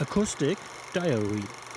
Acoustic Diary.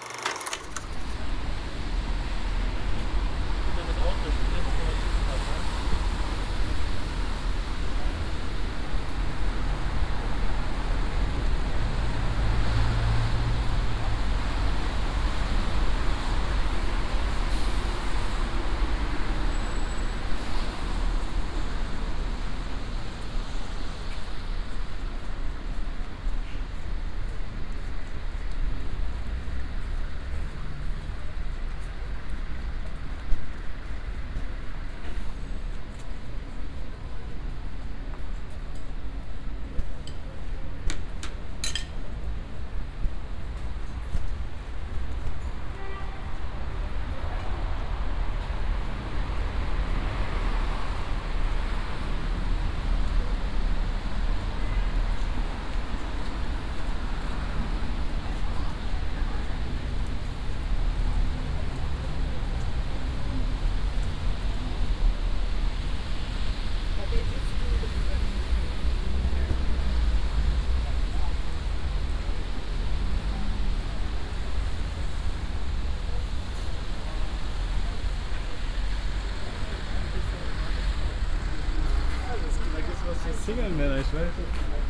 Single-Männer, ich weiß.